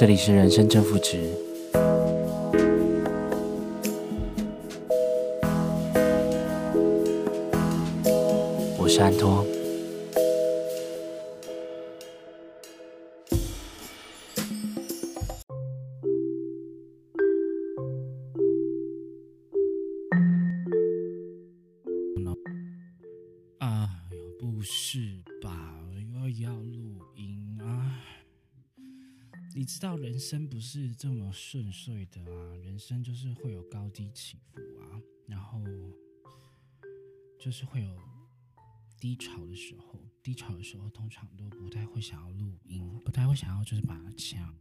这里是人生正负值，我是安托。你知道人生不是这么顺遂的啊，人生就是会有高低起伏啊，然后就是会有低潮的时候，低潮的时候通常都不太会想要录音，不太会想要就是把想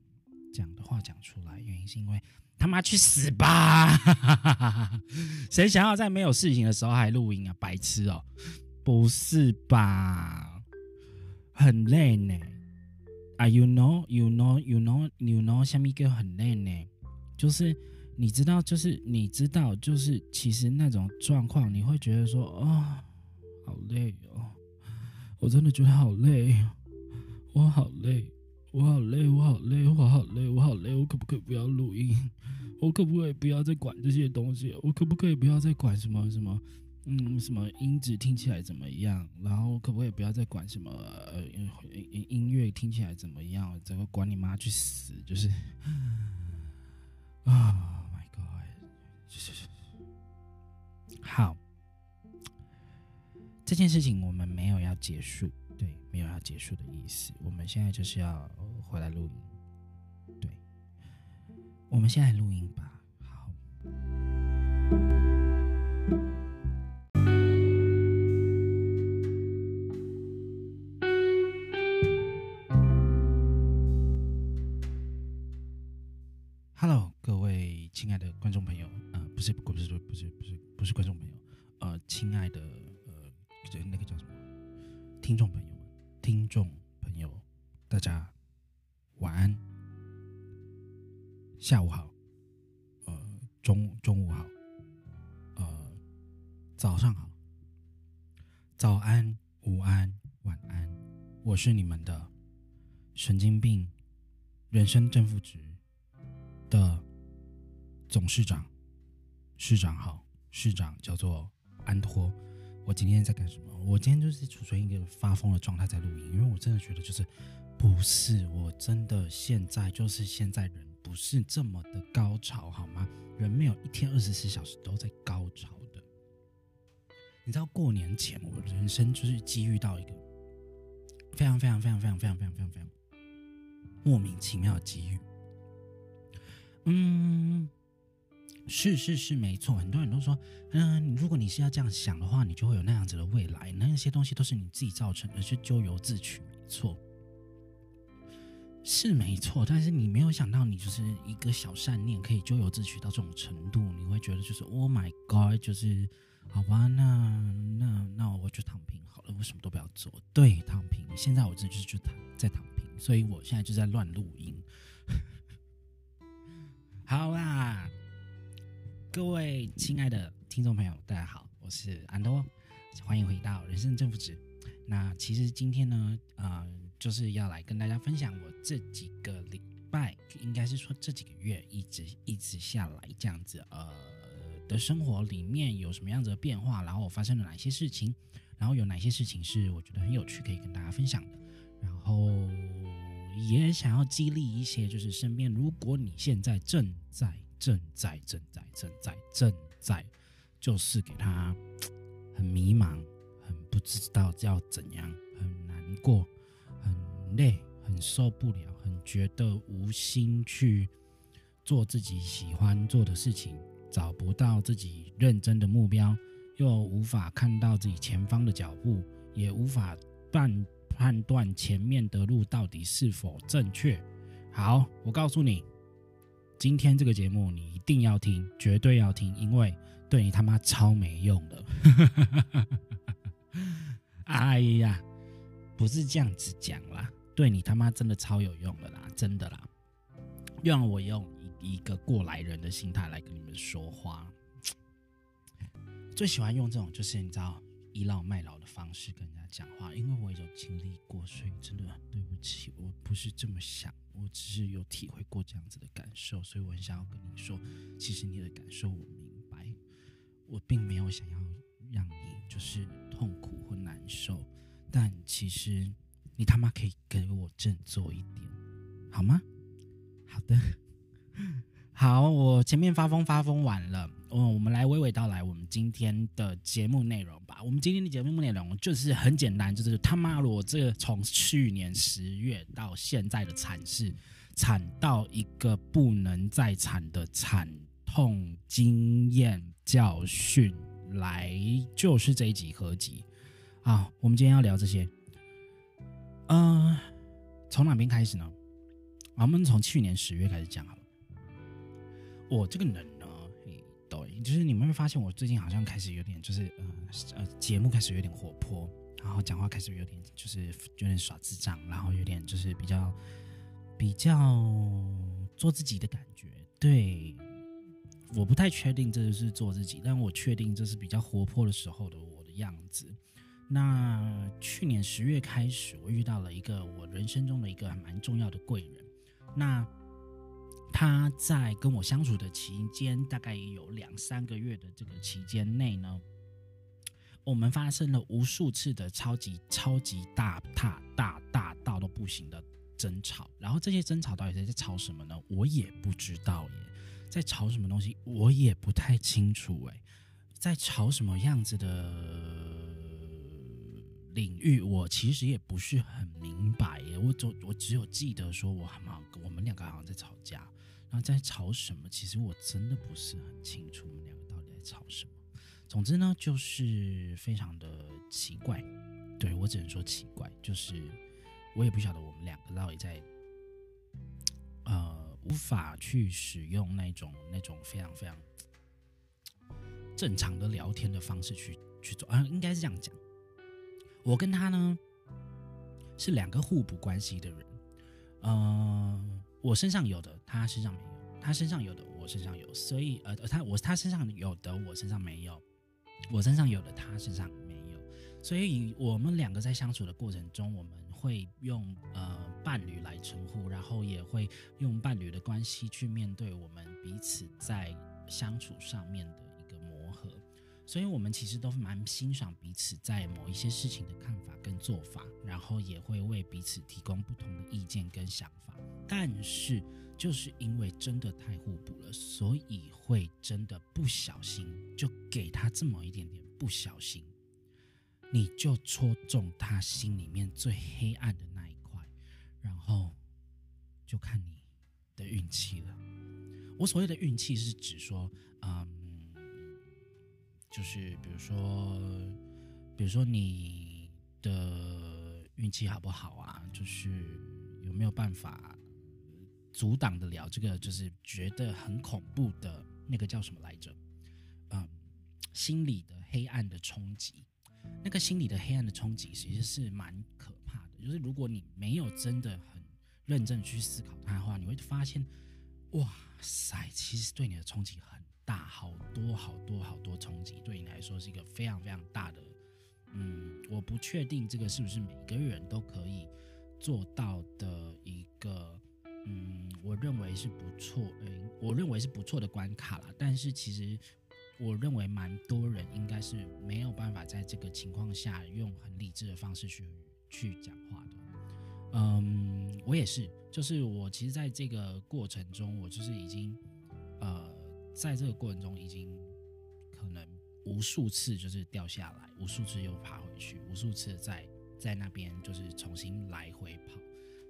讲的话讲出来，原因是因为他妈去死吧！谁想要在没有事情的时候还录音啊？白痴哦！不是吧？很累呢。啊，you know, you know, you know, you know，下面一个很累呢，就是你知道，就是你知道，就是其实那种状况，你会觉得说，哦，好累哦，我真的觉得好累，我好累，我好累，我好累，我好累，我好累，我可不可以不要录音？我可不可以不要再管这些东西？我可不可以不要再管什么什么？嗯，什么音质听起来怎么样？然后可不可以不要再管什么呃音音乐听起来怎么样？这个管你妈去死！就是啊 my God！就是好，这件事情我们没有要结束，对，没有要结束的意思。我们现在就是要回来录音，对，我们现在录音吧。好。听众朋友们，听众朋友，大家晚安，下午好，呃，中中午好，呃，早上好，早安，午安，晚安，我是你们的神经病，人生正负值的。总市长，市长好，市长叫做安托。我今天在干什么？我今天就是处于一个发疯的状态在录音，因为我真的觉得就是不是，我真的现在就是现在人不是这么的高潮好吗？人没有一天二十四小时都在高潮的。你知道过年前我人生就是机遇到一个非常非常非常非常非常非常非常非常莫名其妙的机遇，嗯。是是是，没错。很多人都说，嗯，如果你是要这样想的话，你就会有那样子的未来。那些东西都是你自己造成的，是咎由自取，没错，是没错。但是你没有想到，你就是一个小善念，可以咎由自取到这种程度，你会觉得就是，Oh my God，就是好吧，那那那我就躺平好了，我什么都不要做，对，躺平。现在我这就是就躺在躺平，所以我现在就在乱录音。好啦。各位亲爱的听众朋友，大家好，我是安多，欢迎回到人生正负值。那其实今天呢，呃，就是要来跟大家分享我这几个礼拜，应该是说这几个月一直一直下来这样子，呃，的生活里面有什么样子的变化，然后我发生了哪些事情，然后有哪些事情是我觉得很有趣可以跟大家分享的，然后也想要激励一些，就是身边，如果你现在正在。正在正在正在正在，就是给他很迷茫，很不知道要怎样，很难过，很累，很受不了，很觉得无心去做自己喜欢做的事情，找不到自己认真的目标，又无法看到自己前方的脚步，也无法判判断前面的路到底是否正确。好，我告诉你。今天这个节目你一定要听，绝对要听，因为对你他妈超没用的。哎呀，不是这样子讲啦，对你他妈真的超有用的啦，真的啦。让我用一个过来人的心态来跟你们说话。最喜欢用这种就是你知道倚老卖老的方式跟人家讲话，因为我有经历过，所以真的很对不起。我不是这么想，我只是有体会过这样子的感受，所以我很想要跟你说，其实你的感受我明白，我并没有想要让你就是痛苦或难受，但其实你他妈可以给我振作一点，好吗？好的，好，我前面发疯发疯完了。嗯，我们来娓娓道来我们今天的节目内容吧。我们今天的节目内容就是很简单，就是他妈的，我这个从去年十月到现在的惨事，惨到一个不能再惨的惨痛经验教训，来就是这一集合集。好，我们今天要聊这些。嗯、从哪边开始呢？我们从去年十月开始讲好。我这个人。就是你们会发现，我最近好像开始有点，就是呃呃，节目开始有点活泼，然后讲话开始有点，就是有点耍智障，然后有点就是比较比较做自己的感觉。对，我不太确定这就是做自己，但我确定这是比较活泼的时候的我的样子。那去年十月开始，我遇到了一个我人生中的一个还蛮重要的贵人。那他在跟我相处的期间，大概也有两三个月的这个期间内呢，我们发生了无数次的超级超级大大大大到都不行的争吵。然后这些争吵到底是在吵什么呢？我也不知道耶，在吵什么东西我也不太清楚哎，在吵什么样子的领域，我其实也不是很明白耶。我只我只有记得说我好像我们两个好像在吵架。然后在吵什么？其实我真的不是很清楚，我们两个到底在吵什么。总之呢，就是非常的奇怪。对，我只能说奇怪，就是我也不晓得我们两个到底在，呃，无法去使用那种那种非常非常正常的聊天的方式去去做啊，应该是这样讲。我跟他呢是两个互补关系的人，呃。我身上有的，他身上没有；他身上有的，我身上有。所以，呃，他我他身上有的，我身上没有；我身上有的，他身上没有。所以，我们两个在相处的过程中，我们会用呃伴侣来称呼，然后也会用伴侣的关系去面对我们彼此在相处上面的。所以，我们其实都蛮欣赏彼此在某一些事情的看法跟做法，然后也会为彼此提供不同的意见跟想法。但是，就是因为真的太互补了，所以会真的不小心就给他这么一点点不小心，你就戳中他心里面最黑暗的那一块，然后就看你的运气了。我所谓的运气是指说，嗯，就是比如说，比如说你的运气好不好啊？就是有没有办法？阻挡得了这个，就是觉得很恐怖的那个叫什么来着？嗯，心理的黑暗的冲击。那个心理的黑暗的冲击其实是蛮可怕的。就是如果你没有真的很认真去思考它的话，你会发现，哇塞，其实对你的冲击很大，好多好多好多冲击，对你来说是一个非常非常大的。嗯，我不确定这个是不是每个人都可以做到的一个。嗯，我认为是不错，嗯，我认为是不错的关卡啦。但是其实，我认为蛮多人应该是没有办法在这个情况下用很理智的方式去去讲话的。嗯，我也是，就是我其实在这个过程中，我就是已经，呃，在这个过程中已经可能无数次就是掉下来，无数次又爬回去，无数次在在那边就是重新来回跑。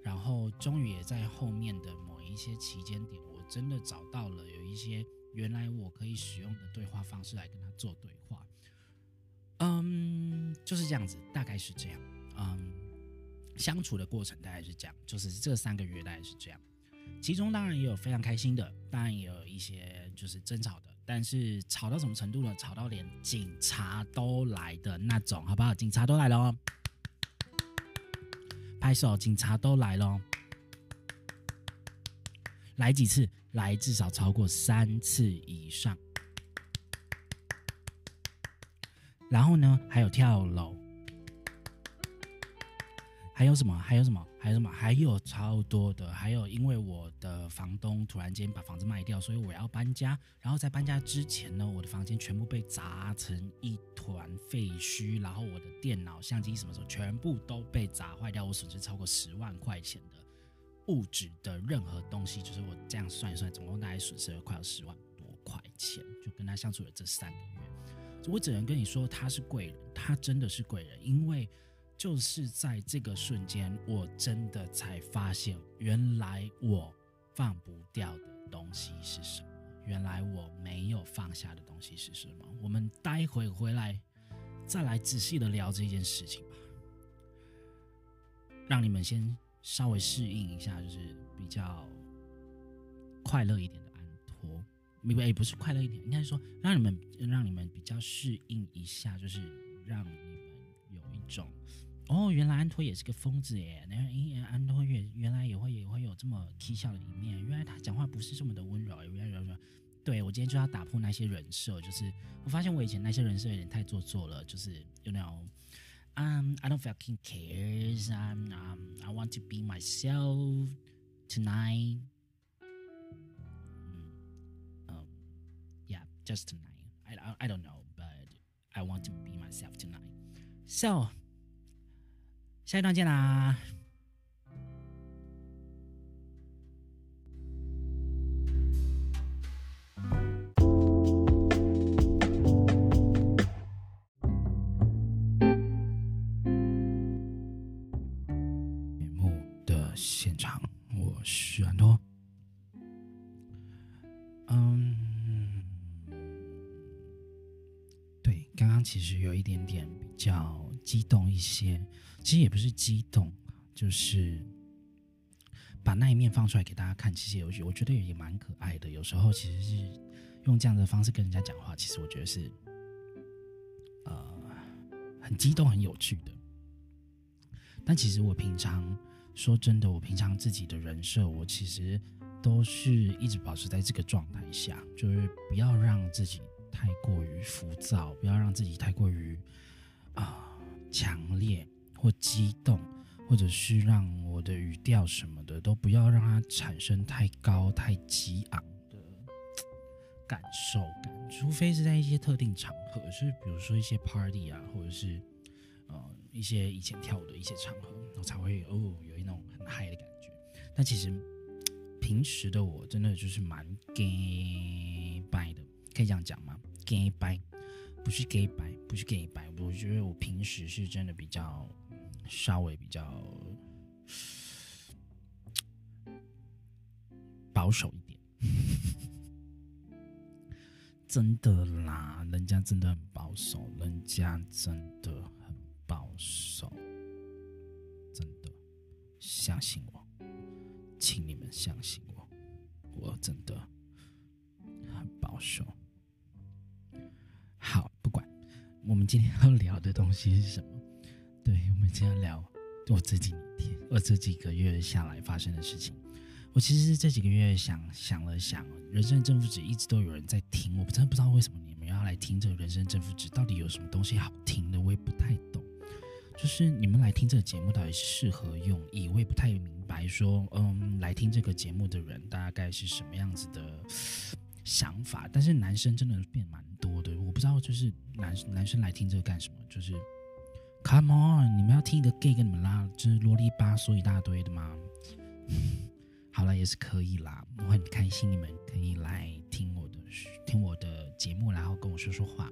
然后终于也在后面的某一些期间点，我真的找到了有一些原来我可以使用的对话方式来跟他做对话。嗯，就是这样子，大概是这样。嗯，相处的过程大概是这样，就是这三个月大概是这样。其中当然也有非常开心的，当然也有一些就是争吵的，但是吵到什么程度呢？吵到连警察都来的那种，好不好？警察都来了哦。拍手，警察都来了，来几次？来至少超过三次以上。然后呢，还有跳楼，还有什么？还有什么？还有什么？还有超多的。还有，因为我的房东突然间把房子卖掉，所以我要搬家。然后在搬家之前呢，我的房间全部被砸成一团废墟，然后我的电脑、相机什么什么全部都被砸坏掉。我损失超过十万块钱的物质的任何东西，就是我这样算一算，总共大概损失了快要十万多块钱。就跟他相处了这三个月，我只能跟你说，他是贵人，他真的是贵人，因为。就是在这个瞬间，我真的才发现，原来我放不掉的东西是什么？原来我没有放下的东西是什么？我们待会回来再来仔细的聊这件事情吧。让你们先稍微适应一下，就是比较快乐一点的安托，也不是快乐一点，应该说让你们让你们比较适应一下，就是让你们有一种。哦，原来安托也是个疯子耶！那哎，安托原原来也会也会有这么蹊跷的一面。原来他讲话不是这么的温柔。原来，对，我今天就要打破那些人设，就是我发现我以前那些人设有点太做作了，就是有那种，um, I don't fucking care，I'm um, I want to be myself tonight. yeah, just tonight. I I don't know, but I want to be myself tonight. So. 下一段见啦！节目的现场，我是安托。嗯，对，刚刚其实有一点点比较激动一些。其实也不是激动，就是把那一面放出来给大家看。其实有我觉得也蛮可爱的。有时候其实是用这样的方式跟人家讲话，其实我觉得是呃很激动、很有趣的。但其实我平常说真的，我平常自己的人设，我其实都是一直保持在这个状态下，就是不要让自己太过于浮躁，不要让自己太过于啊强烈。或激动，或者是让我的语调什么的都不要让它产生太高、太激昂的感受感，除非是在一些特定场合，是比如说一些 party 啊，或者是呃一些以前跳舞的一些场合，我才会哦有一种很嗨的感觉。但其实平时的我真的就是蛮 gay 掰的，可以这样讲吗？gay 掰不是 gay 掰，不是 gay 掰，我觉得我平时是真的比较。稍微比较保守一点，真的啦，人家真的很保守，人家真的很保守，真的，相信我，请你们相信我，我真的很保守。好，不管我们今天要聊的东西是什么。今天聊我这几天，我这几个月下来发生的事情。我其实这几个月想想了想，人生正负值一直都有人在听，我真的不知道为什么你们要来听这个人生正负值，到底有什么东西好听的，我也不太懂。就是你们来听这个节目到底是适合用意，我也不太明白。说，嗯，来听这个节目的人大概是什么样子的想法？但是男生真的变蛮多的，我不知道就是男男生来听这个干什么，就是。Come on，你们要听一个 gay 跟你们拉，就是啰里吧嗦一大堆的吗？好了，也是可以啦，我很开心你们可以来听我的听我的节目，然后跟我说说话。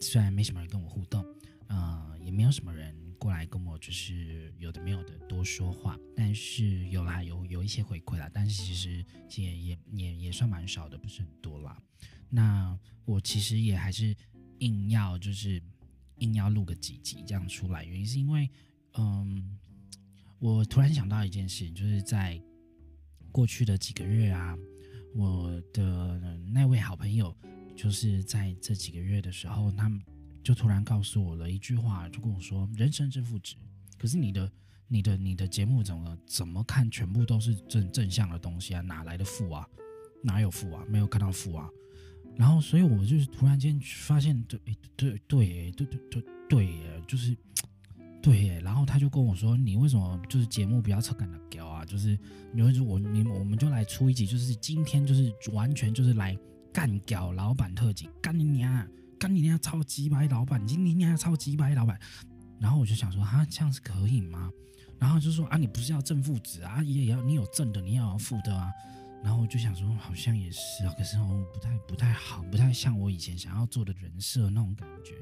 虽然没什么人跟我互动，呃，也没有什么人过来跟我就是有的没有的多说话，但是有啦，有有一些回馈啦，但是其实也也也也算蛮少的，不是很多啦。那我其实也还是硬要就是。硬要录个几集这样出来，原因是因为，嗯，我突然想到一件事情，就是在过去的几个月啊，我的那位好朋友，就是在这几个月的时候，他们就突然告诉我了一句话，就跟我说：“人生正负值。”可是你的、你的、你的节目怎么怎么看，全部都是正正向的东西啊，哪来的负啊？哪有负啊？没有看到负啊？然后，所以我就是突然间发现，对，对，对，对，对，对，对，就是，对。然后他就跟我说：“你为什么就是节目不要扯赶的屌啊？就是，你就是我，你我们就来出一集，就是今天就是完全就是来干掉老板特辑，干你娘，干你娘超级白老板，你你娘超级白老板。”然后我就想说：“哈，这样是可以吗？”然后就说：“啊，你不是要正负值啊？也要你有正的，你也要负的啊。”然后我就想说，好像也是啊，可是我不太不太好，不太像我以前想要做的人设那种感觉。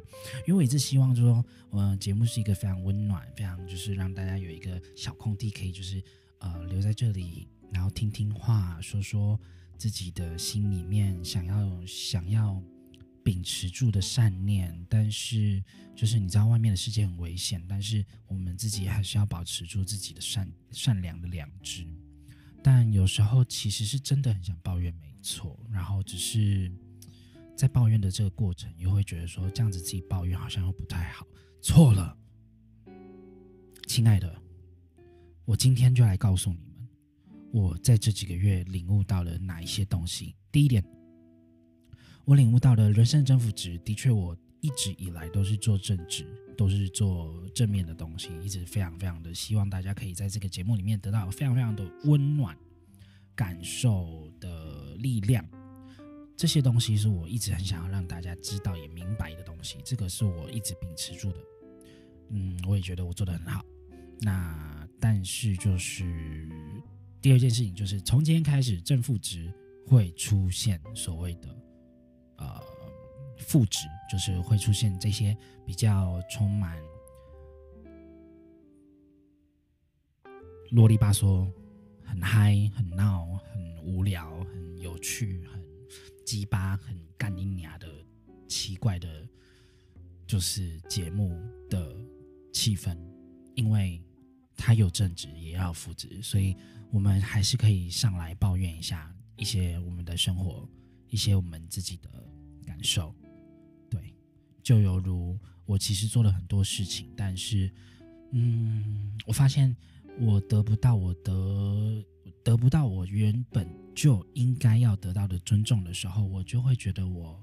因为我一直希望就是说，我节目是一个非常温暖，非常就是让大家有一个小空地，可以就是呃留在这里，然后听听话，说说自己的心里面想要想要秉持住的善念。但是就是你知道外面的世界很危险，但是我们自己还是要保持住自己的善善良的良知。但有时候其实是真的很想抱怨，没错。然后只是在抱怨的这个过程，又会觉得说这样子自己抱怨好像又不太好。错了，亲爱的，我今天就来告诉你们，我在这几个月领悟到了哪一些东西。第一点，我领悟到了人生的正负值，的确，我一直以来都是做正直。都是做正面的东西，一直非常非常的希望大家可以在这个节目里面得到非常非常的温暖感受的力量。这些东西是我一直很想要让大家知道也明白的东西，这个是我一直秉持住的。嗯，我也觉得我做得很好。那但是就是第二件事情，就是从今天开始，正负值会出现所谓的呃。负值就是会出现这些比较充满啰里吧嗦、很嗨、很闹、很无聊、很有趣、很鸡巴、很干你娘的奇怪的，就是节目的气氛，因为它有正职也要负值，所以我们还是可以上来抱怨一下一些我们的生活，一些我们自己的感受。就犹如我其实做了很多事情，但是，嗯，我发现我得不到我得得不到我原本就应该要得到的尊重的时候，我就会觉得我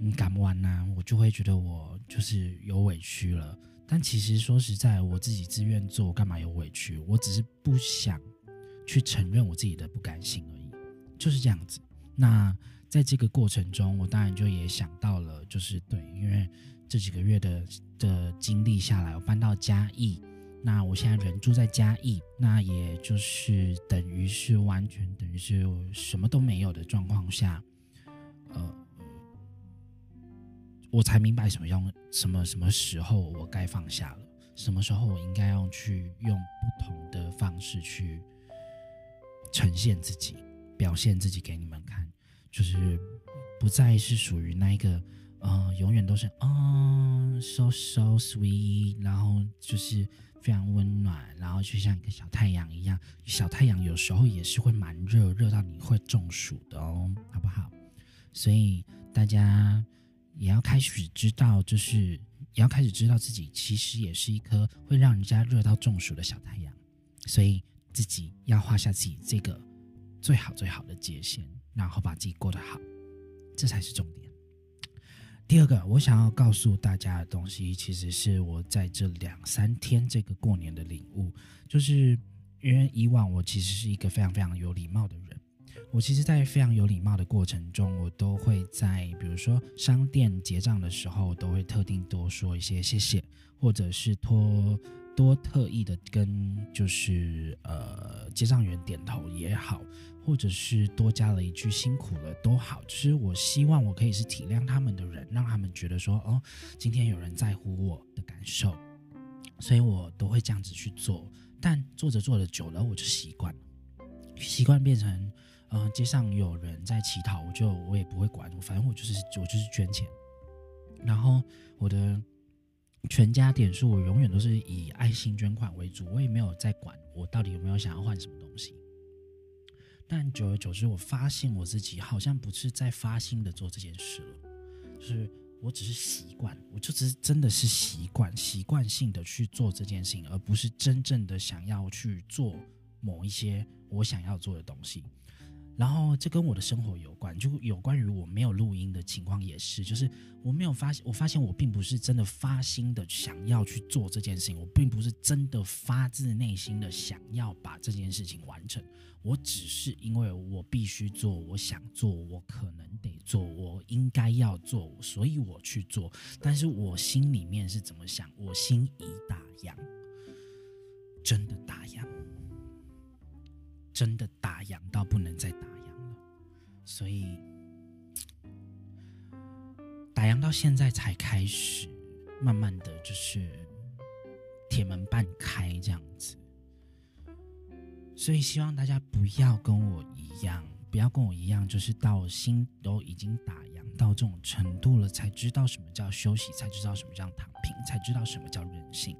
嗯干不完呐，我就会觉得我就是有委屈了。但其实说实在，我自己自愿做，干嘛有委屈？我只是不想去承认我自己的不甘心而已，就是这样子。那。在这个过程中，我当然就也想到了，就是对，因为这几个月的的经历下来，我搬到嘉义，那我现在人住在嘉义，那也就是等于是完全等于是什么都没有的状况下，呃，我才明白什么用什么什么时候我该放下了，什么时候我应该要去用不同的方式去呈现自己，表现自己给你们看。就是不再是属于那一个，呃，永远都是啊，so so sweet，然后就是非常温暖，然后就像一个小太阳一样。小太阳有时候也是会蛮热，热到你会中暑的哦，好不好？所以大家也要开始知道，就是也要开始知道自己其实也是一颗会让人家热到中暑的小太阳，所以自己要画下自己这个最好最好的界限。然后把自己过得好，这才是重点。第二个，我想要告诉大家的东西，其实是我在这两三天这个过年的领悟，就是因为以往我其实是一个非常非常有礼貌的人，我其实，在非常有礼貌的过程中，我都会在比如说商店结账的时候，都会特定多说一些谢谢，或者是托多特意的跟就是呃结账员点头也好。或者是多加了一句辛苦了都好，就是我希望我可以是体谅他们的人，让他们觉得说哦，今天有人在乎我的感受，所以我都会这样子去做。但做着做着久了，我就习惯了，习惯变成、呃，街上有人在乞讨，我就我也不会管，反正我就是我就是捐钱，然后我的全家点数我永远都是以爱心捐款为主，我也没有在管我到底有没有想要换什么东西。但久而久之，我发现我自己好像不是在发心的做这件事了，就是我只是习惯，我就只是真的是习惯，习惯性的去做这件事情，而不是真正的想要去做某一些我想要做的东西。然后这跟我的生活有关，就有关于我没有录音的情况也是，就是我没有发现，我发现我并不是真的发心的想要去做这件事情，我并不是真的发自内心的想要把这件事情完成，我只是因为我必须做，我想做，我可能得做，我应该要做，所以我去做。但是我心里面是怎么想？我心已打烊，真的打烊。真的打烊到不能再打烊了，所以打烊到现在才开始，慢慢的就是铁门半开这样子。所以希望大家不要跟我一样，不要跟我一样，就是到心都已经打烊到这种程度了，才知道什么叫休息，才知道什么叫躺平，才知道什么叫任性。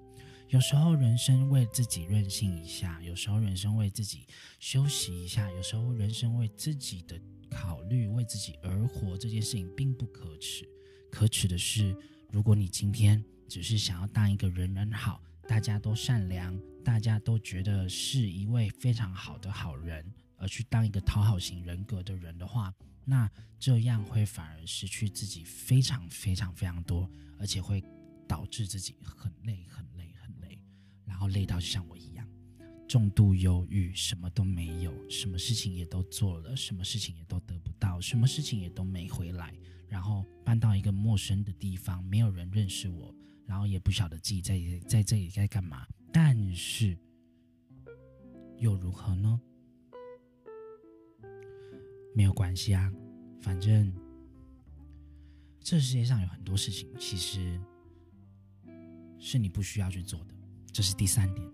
有时候人生为自己任性一下，有时候人生为自己休息一下，有时候人生为自己的考虑、为自己而活，这件事情并不可耻。可耻的是，如果你今天只是想要当一个人人好、大家都善良、大家都觉得是一位非常好的好人，而去当一个讨好型人格的人的话，那这样会反而失去自己非常非常非常多，而且会导致自己很累很。然后累到就像我一样，重度忧郁，什么都没有，什么事情也都做了，什么事情也都得不到，什么事情也都没回来。然后搬到一个陌生的地方，没有人认识我，然后也不晓得自己在在这里该干嘛。但是又如何呢？没有关系啊，反正这世界上有很多事情，其实是你不需要去做的。这是第三点。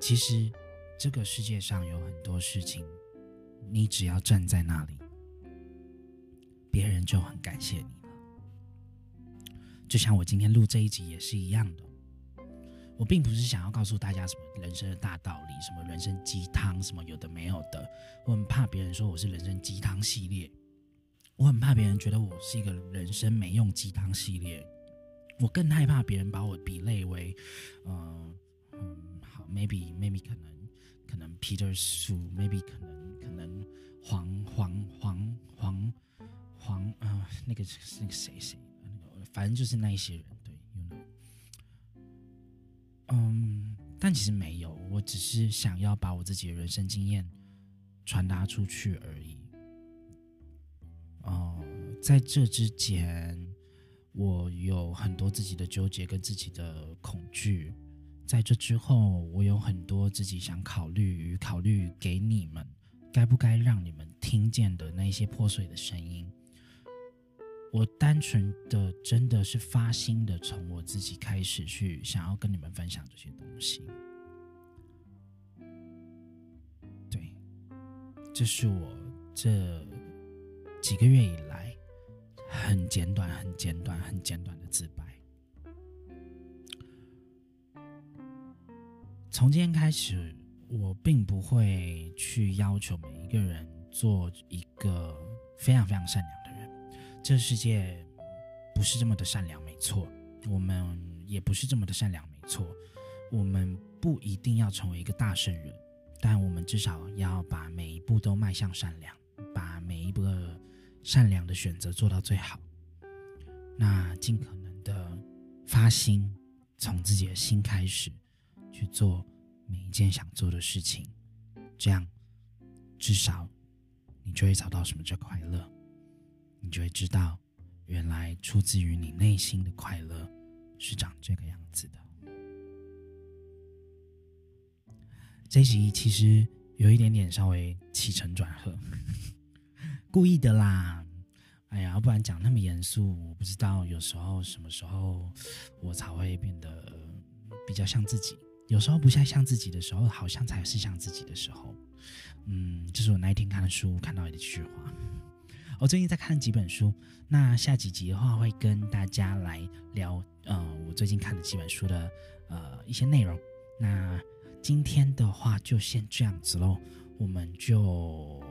其实，这个世界上有很多事情，你只要站在那里，别人就很感谢你了。就像我今天录这一集也是一样的。我并不是想要告诉大家什么人生的大道理，什么人生鸡汤，什么有的没有的。我很怕别人说我是人生鸡汤系列，我很怕别人觉得我是一个人生没用鸡汤系列。我更害怕别人把我比类为，嗯，好，maybe maybe 可能可能 Peter Su，maybe 可能可能黄黄黄黄黄啊，那个是那个谁谁，那个反正就是那一些人，对，you know，嗯，但其实没有，我只是想要把我自己的人生经验传达出去而已。哦、在这之前。我有很多自己的纠结跟自己的恐惧，在这之后，我有很多自己想考虑与考虑给你们，该不该让你们听见的那些破碎的声音。我单纯的真的是发心的，从我自己开始去想要跟你们分享这些东西。对，这是我这几个月以来。很简短，很简短，很简短的自白。从今天开始，我并不会去要求每一个人做一个非常非常善良的人。这世界不是这么的善良，没错。我们也不是这么的善良，没错。我们不一定要成为一个大圣人，但我们至少要把每一步都迈向善良，把每一步。善良的选择做到最好，那尽可能的发心，从自己的心开始去做每一件想做的事情，这样至少你就会找到什么叫快乐，你就会知道原来出自于你内心的快乐是长这个样子的。这集其实有一点点稍微起承转合。故意的啦，哎呀，不然讲那么严肃，我不知道有时候什么时候我才会变得比较像自己。有时候不太像自己的时候，好像才是像自己的时候。嗯，这是我那一天看的书看到的一句话。我最近在看几本书，那下几集的话会跟大家来聊，呃，我最近看的几本书的呃一些内容。那今天的话就先这样子喽，我们就。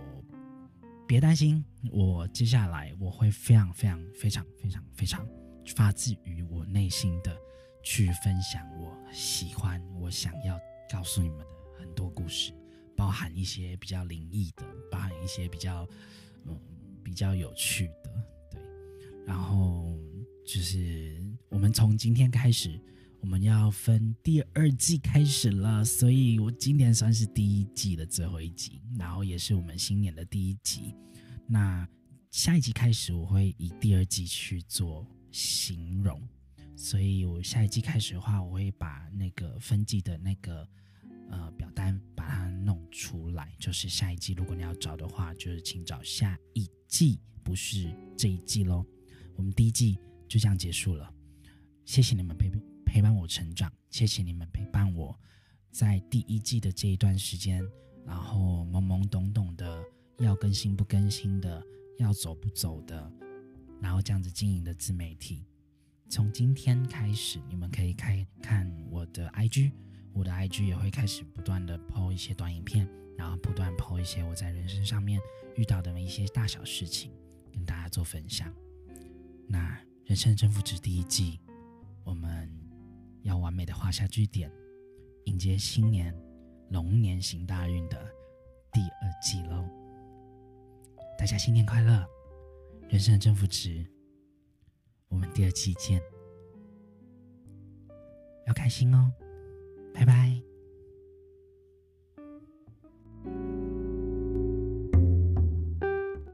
别担心，我接下来我会非常非常非常非常非常发自于我内心的去分享我喜欢、我想要告诉你们的很多故事，包含一些比较灵异的，包含一些比较嗯比较有趣的，对。然后就是我们从今天开始，我们要分第二季开始了，所以我今年算是第一季的最后一集，然后也是我们新年的第一集。那下一集开始，我会以第二季去做形容。所以我下一季开始的话，我会把那个分季的那个呃表单把它弄出来。就是下一季，如果你要找的话，就是请找下一季，不是这一季喽。我们第一季就这样结束了，谢谢你们陪陪伴我成长，谢谢你们陪伴我在第一季的这一段时间，然后懵懵懂懂的要更新不更新的，要走不走的，然后这样子经营的自媒体。从今天开始，你们可以开看我的 IG，我的 IG 也会开始不断的 po 一些短影片，然后不断 po 一些我在人生上面遇到的一些大小事情，跟大家做分享。那人生的正负值第一季，我们要完美的画下句点迎接新年龙年行大运的第二季喽。大家新年快乐人生的正负值我们第二季见。要开心哦拜拜。